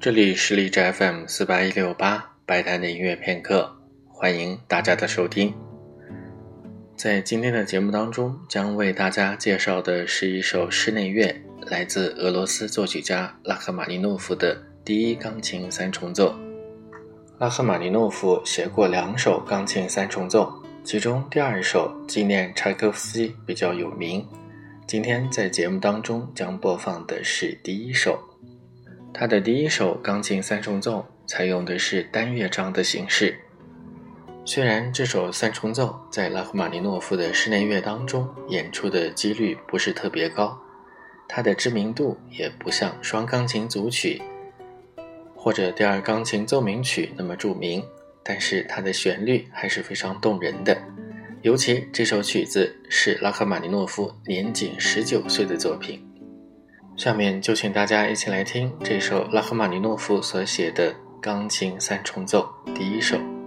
这里是荔枝 FM 四八一六八白谈的音乐片刻，欢迎大家的收听。在今天的节目当中，将为大家介绍的是一首室内乐，来自俄罗斯作曲家拉赫玛尼诺夫的第一钢琴三重奏。拉赫玛尼诺夫写过两首钢琴三重奏，其中第二首纪念柴可夫斯基比较有名。今天在节目当中将播放的是第一首。他的第一首钢琴三重奏采用的是单乐章的形式。虽然这首三重奏在拉赫玛尼诺夫的室内乐当中演出的几率不是特别高，它的知名度也不像双钢琴组曲。或者第二钢琴奏鸣曲那么著名，但是它的旋律还是非常动人的。尤其这首曲子是拉赫玛尼诺夫年仅十九岁的作品。下面就请大家一起来听这首拉赫玛尼诺夫所写的钢琴三重奏第一首。